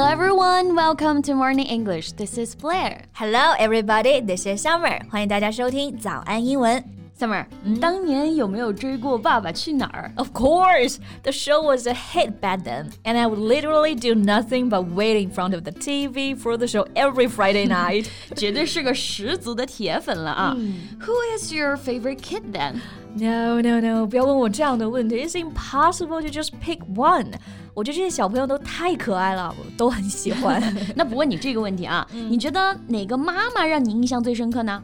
Hello everyone, welcome to Morning English. This is Blair. Hello everybody, this is Summer. 欢迎大家收听早安英文。Summer，、当年有没有追过《爸爸去哪儿》 Of course, the show was a hit back then, and I would literally do nothing but wait in front of the TV for the show every Friday night. 绝对是个十足的铁粉了啊、Who is your favorite kid then？ no, no, no, 不要问我这样的问题。It's impossible to just pick one. 我觉得这些小朋友都太可爱了，我都很喜欢。那不问你这个问题啊，你觉得哪个妈妈让你印象最深刻呢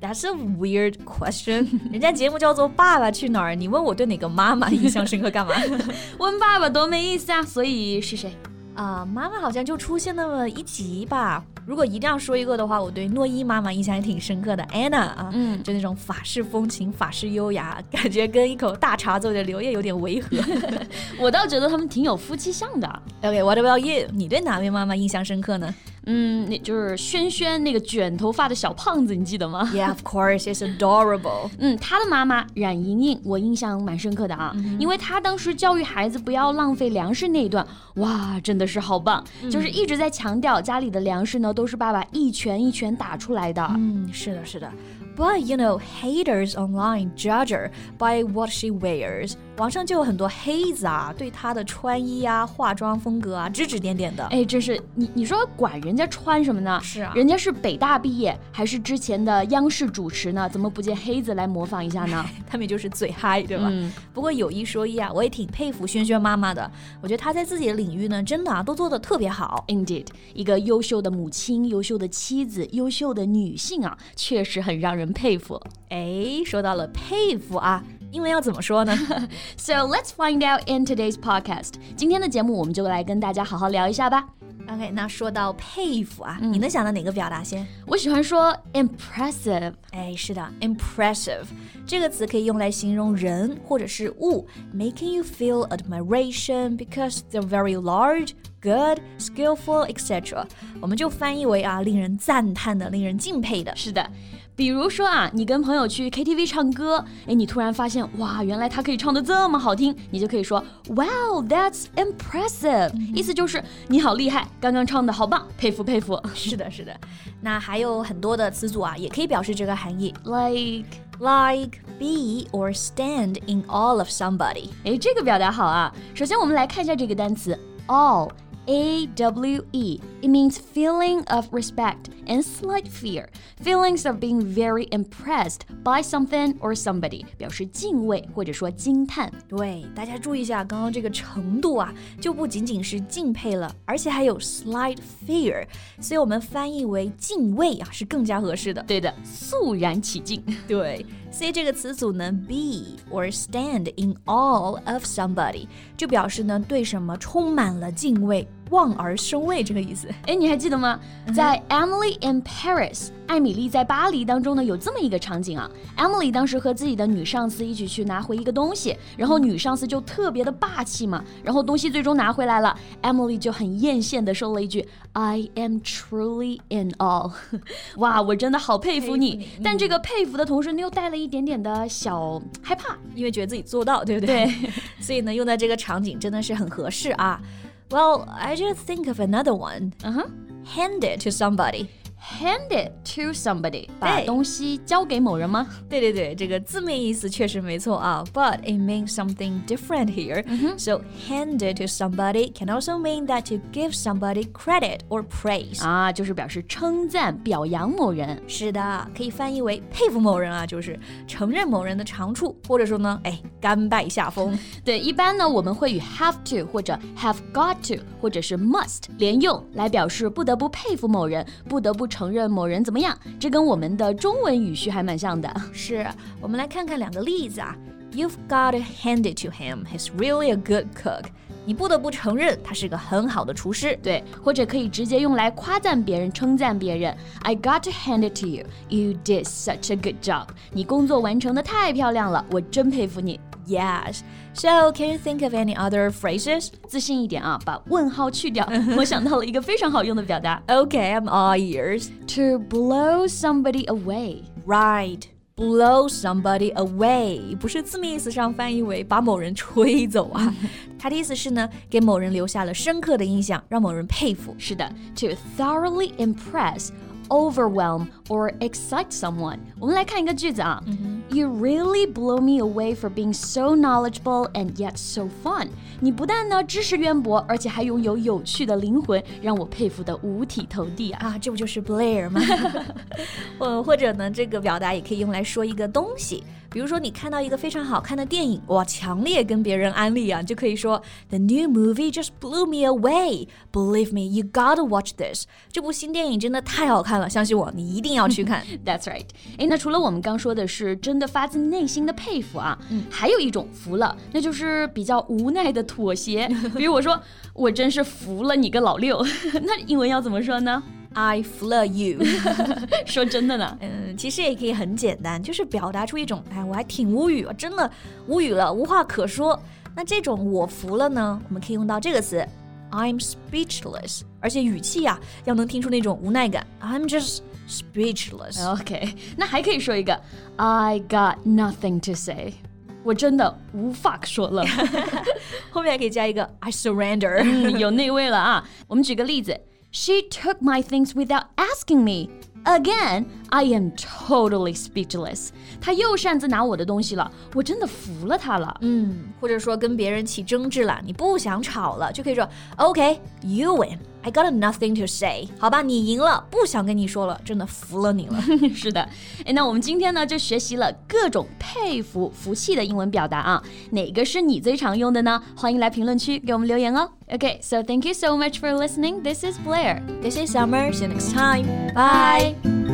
？That's a weird question. 人家节目叫做《爸爸去哪儿》，你问我对哪个妈妈印象深刻干嘛？问爸爸多没意思啊！所以是谁？啊、妈妈好像就出现那么一集吧。如果一定要说一个的话，我对诺伊妈妈印象也挺深刻的，Anna 啊，嗯就那种法式风情、法式优雅，感觉跟一口大碴子里的刘烨有点违和。我倒觉得他们挺有夫妻相的。OK，what、about you？你对哪位妈妈印象深刻呢嗯，那就是轩轩那个卷头发的小胖子，你记得吗？？Yeah，of course，it's adorable。嗯，他的妈妈冉莹莹，我印象蛮深刻的啊，因为她当时教育孩子不要浪费粮食那一段，哇，真的是好棒，就是一直在强调家里的粮食呢都是爸爸一拳一拳打出来的。嗯，是的，是的。But you know, haters online judge her by what she wears。网上就有很多黑子啊，对她的穿衣啊、化妆风格啊指指点点的。哎，真是你你说管人家穿什么呢？是啊人家是北大毕业，还是之前的央视主持呢？怎么不见黑子来模仿一下呢？他们就是嘴嗨，对吧？嗯不过有一说一啊，我也挺佩服轩轩妈妈的。我觉得她在自己的领域呢，真的啊，都做得特别好。Indeed，一个优秀的母亲、优秀的妻子、优秀的女性啊，确实很让人佩服。哎，说到了佩服啊，英文要怎么说呢？ So let's find out in today's podcast。今天的节目我们就来跟大家好好聊一下吧。 OK，那说到佩服啊，你能想到哪个表达先？我喜欢说 impressive，哎，是的，impressive 这个词可以用来形容人或者是物，making you feel admiration because they're very large, good, skillful, etc. 我们就翻译为啊，令人赞叹的，令人敬佩的。是的。 比如说啊，你跟朋友去 KTV 唱歌，哎，你突然发现，哇，原来他可以唱的这么好听，你就可以说，Wow, that's impressive，、意思就是你好厉害，刚刚唱的好棒，佩服佩服。是的，是的。那还有很多的词组啊，也可以表示这个含义 Like，，like be or stand in all of somebody。哎，这个表达好啊。首先我们来看一下这个单词 all。A W E. It means feeling of respect and slight fear. Feelings of being very impressed by something or somebody. 表示敬畏或者说惊叹。对，大家注意一下，刚刚这个程度啊，就不仅仅是敬佩了，而且还有 slight fear，所以我们翻译为敬畏啊，是更加合适的。对的，肃然起敬。对， 所以这个词组呢，be or stand in all of somebody，就表示呢对什么充满了敬畏、望而生畏这个意思。哎，你还记得吗？在《Emily in Paris》艾米丽在巴黎当中呢，有这么一个场景啊。Emily 当时和自己的女上司一起去拿回一个东西，然后女上司就特别的霸气嘛，然后东西最终拿回来了，Emily 就很艳羡的说了一句 “I am truly in awe”。哇，我真的好佩服你！佩服你但这个佩服的同时呢，又带了一点点的小害怕。因为觉得自己做到，对不对？所以呢，用在这个场景真的是很合适啊。Well, I just think of another one. Uh-huh. 嗯哼。Hand it to somebody Hand it to somebody，把对东西交给某人吗？对对对，这个字面意思确实没错啊，but it means something different here. So hand it to somebody can also mean that to give somebody credit or praise. 啊，就是表示称赞、表扬某人。是的，可以翻译为佩服某人啊，就是承认某人的长处，或者说呢，哎，甘拜下风。对，一般呢我们会与 have to 或者 have got to 或者是 must 连用，来表示不得不佩服某人，不得不 承认某人怎么样。这跟我们的中文语序还蛮像的。是我们来看看两个例子啊。You've got to hand it to him. He's really a good cook. 你不得不承认，他是个很好的厨师。对，或者可以直接用来夸赞别人、称赞别人。I got to hand it to you. You did such a good job. 你工作完成的太漂亮了，我真佩服你。Yes. So, can you think of any other phrases? 自信一点啊，把问号去掉。我想到了一个非常好用的表达 Okay, I'm all ears. ，to blow somebody away。 Right. blow somebody away，不是字面意思上翻译为把某人吹走啊，它的意思是呢，给某人留下了深刻的印象，让某人佩服。是的，to thoroughly impress。 overwhelm or excite someone。我们来看一个句子啊、mm hmm.，You really blow me away for being so knowledgeable and yet so fun。 你不但呢知识渊博，而且还拥有有趣的灵魂，让我佩服的五体投地啊！啊，这不就是 Blair 吗？呃，或者呢，这个表达也可以用来说一个东西。比如说，你看到一个非常好看的电影，哇，强烈跟别人安利啊，就可以说 The new movie just blew me away. Believe me, you gotta watch this. 这部新电影真的太好看了，相信我，你一定要去看。That's right. 哎，那除了我们刚说的是真的发自内心的佩服啊，嗯，还有一种服了，那就是比较无奈的妥协。比如我说，我真是服了你个老六，那英文要怎么说呢？I flew you，说真的呢，嗯，其实也可以很简单，就是表达出一种，哎，我还挺无语，真的无语了，无话可说。那这种我服了呢，我们可以用到这个词，I'm speechless，而且语气呀，要能听出那种无奈感，I'm just speechless。OK，那还可以说一个，I got nothing to say，我真的无话可说了。后面还可以加一个 I surrender，嗯，有那味了啊。我们举个例子。She took my things without asking me. Again, I am totally speechless. 他又擅自拿我的东西了，我真的服了他了。嗯，或者说跟别人起争执了，你不想吵了，就可以说 OK, you win. I got nothing to say。好吧，你赢了，不想跟你说了，真的服了你了。是的，哎，那我们今天呢就学习了各种佩服、服气的英文表达啊，哪个是你最常用的呢？欢迎来评论区给我们留言哦。Okay, so thank you so much for listening. This is Blair. This is Summer. See you next time. Bye.